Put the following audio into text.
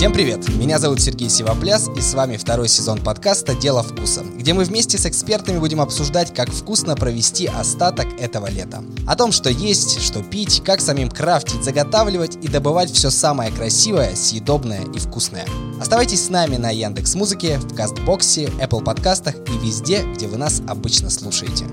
Всем привет! Меня зовут Сергей Сивопляс, и с вами второй сезон подкаста «Дело вкуса», где мы вместе с экспертами будем обсуждать, как вкусно провести остаток этого лета. О том, что есть, что пить, как самим крафтить, заготавливать и добывать все самое красивое, съедобное и вкусное. Оставайтесь с нами на Яндекс Музыке, в Кастбоксе, Apple подкастах и везде, где вы нас обычно слушаете.